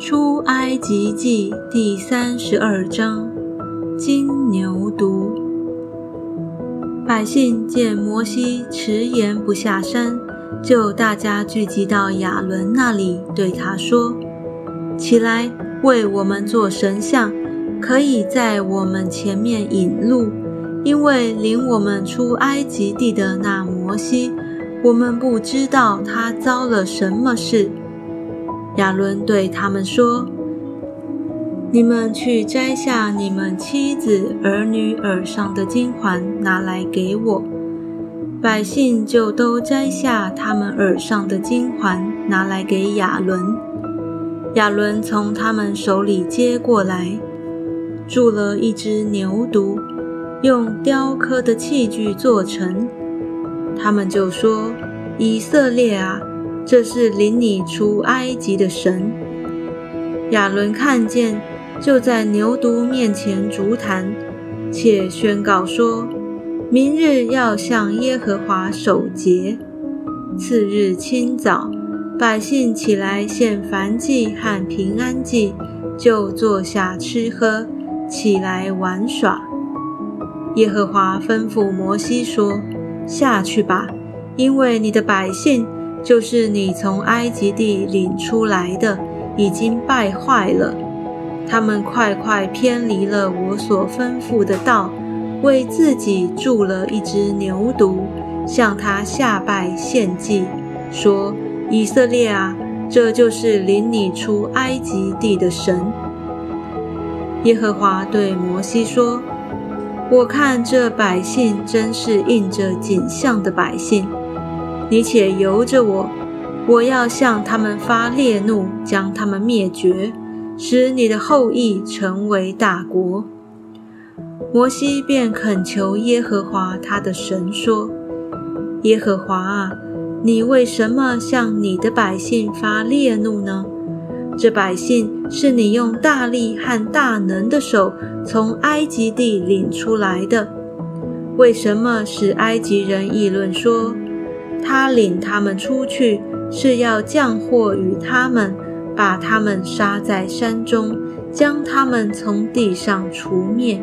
出埃及记第三十二章，金牛犊。百姓见摩西迟延不下山，就大家聚集到亚伦那里，对他说：“起来，为我们做神像，可以在我们前面引路，因为领我们出埃及地的那摩西，我们不知道他遭了什么事。”亚伦对他们说：“你们去摘下你们妻子儿女耳上的金环，拿来给我。”百姓就都摘下他们耳上的金环，拿来给亚伦。亚伦从他们手里接过来，铸了一只牛犊，用雕刻的器具做成。他们就说：“以色列啊！”这是领你出埃及的神。亚伦看见，就在牛犊面前烛坛，且宣告说：明日要向耶和华守节。次日清早，百姓起来献燔祭和平安祭，就坐下吃喝，起来玩耍。耶和华吩咐摩西说：下去吧，因为你的百姓。就是你从埃及地领出来的，已经败坏了。他们快快偏离了我所吩咐的道，为自己铸了一只牛犊，向他下拜献祭，说：“以色列啊，这就是领你出埃及地的神。”耶和华对摩西说：“我看这百姓真是应着景象的百姓。”你且由着我，我要向他们发烈怒，将他们灭绝，使你的后裔成为大国。摩西便恳求耶和华他的神说：“耶和华啊，你为什么向你的百姓发烈怒呢？这百姓是你用大力和大能的手从埃及地领出来的，为什么使埃及人议论说？”他领他们出去，是要降祸与他们，把他们杀在山中，将他们从地上除灭。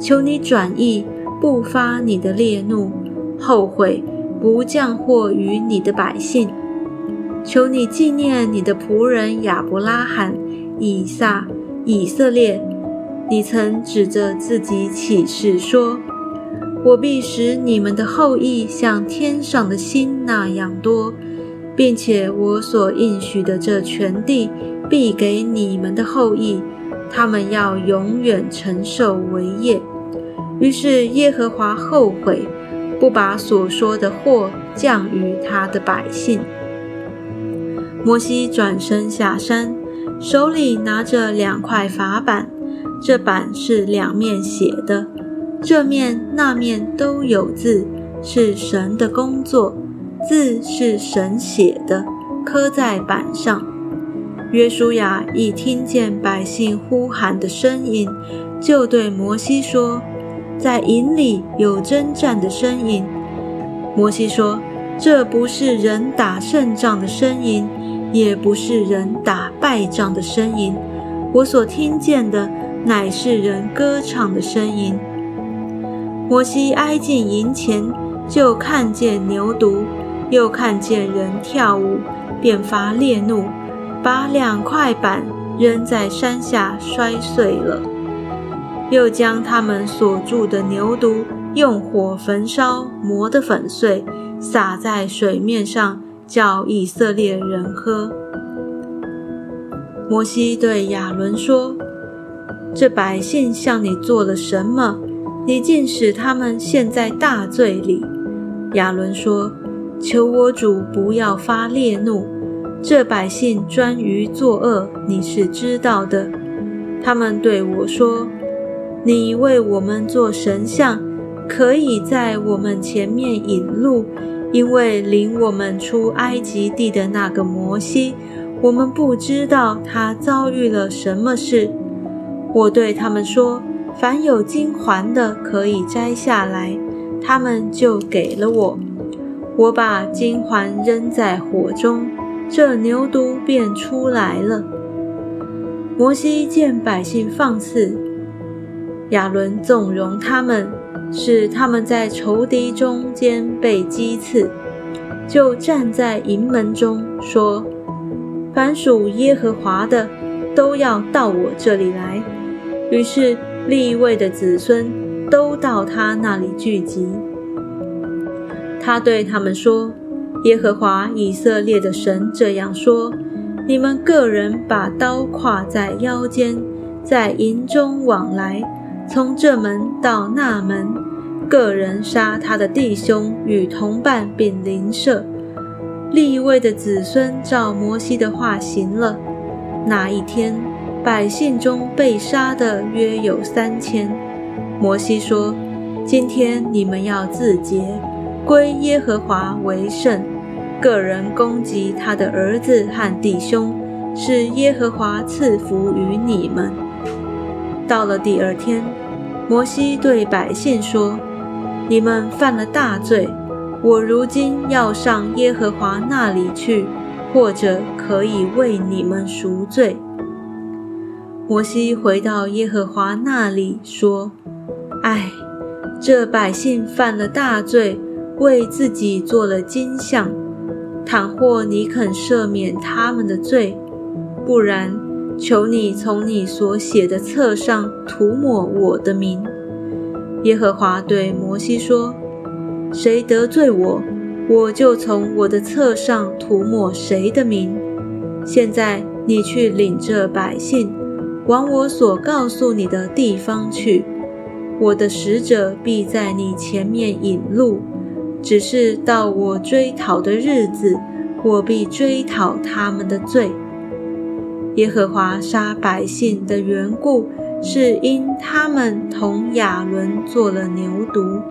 求你转意，不发你的烈怒，后悔不降祸于你的百姓。求你纪念你的仆人亚伯拉罕、以撒、以色列。你曾指着自己起誓说。我必使你们的后裔像天上的星那样多，并且我所应许的这全地必给你们的后裔，他们要永远承受为业。于是耶和华后悔，不把所说的祸降于他的百姓。摩西转身下山，手里拿着两块法板，这板是两面写的。这面那面都有字，是神的工作，字是神写的，刻在板上。约书亚一听见百姓呼喊的声音，就对摩西说：“在营里有征战的声音。”摩西说：“这不是人打胜仗的声音，也不是人打败仗的声音，我所听见的乃是人歌唱的声音。”摩西挨近营前，就看见牛犊，又看见人跳舞，便发烈怒，把两块板扔在山下摔碎了，又将他们所住的牛犊用火焚烧，磨得粉碎，撒在水面上，叫以色列人喝。摩西对亚伦说：“这百姓向你做了什么？”你竟使他们陷在大罪里。亚伦说：“求我主不要发烈怒，这百姓专于作恶，你是知道的。他们对我说：‘你为我们做神像，可以在我们前面引路，因为领我们出埃及地的那个摩西，我们不知道他遭遇了什么事。’我对他们说。”凡有金环的，可以摘下来。他们就给了我。我把金环扔在火中，这牛犊便出来了。摩西见百姓放肆，亚伦纵容他们，使他们在仇敌中间被击刺，就站在营门中说：“凡属耶和华的，都要到我这里来。”于是立位的子孙都到他那里聚集。他对他们说：“耶和华以色列的神这样说。”你们个人把刀挎在腰间，在营中往来，从这门到那门，个人杀他的弟兄与同伴，并邻舍。立位的子孙照摩西的话行了。那一天，百姓中被杀的约有三千。摩西说：“今天你们要自洁，归耶和华为圣。”个人攻击他的儿子和弟兄，是耶和华赐福于你们。到了第二天，摩西对百姓说：“你们犯了大罪，我如今要上耶和华那里去，或者可以为你们赎罪。”摩西回到耶和华那里说：“唉，这百姓犯了大罪，为自己做了金像。”倘或你肯赦免他们的罪，不然，求你从你所写的册上涂抹我的名。耶和华对摩西说：“谁得罪我，我就从我的册上涂抹谁的名。现在你去领这百姓，往我所告诉你的地方去。我的使者必在你前面引路。”只是到我追讨的日子，我必追讨他们的罪。耶和华杀百姓的缘故，是因他们同亚伦做了牛犊。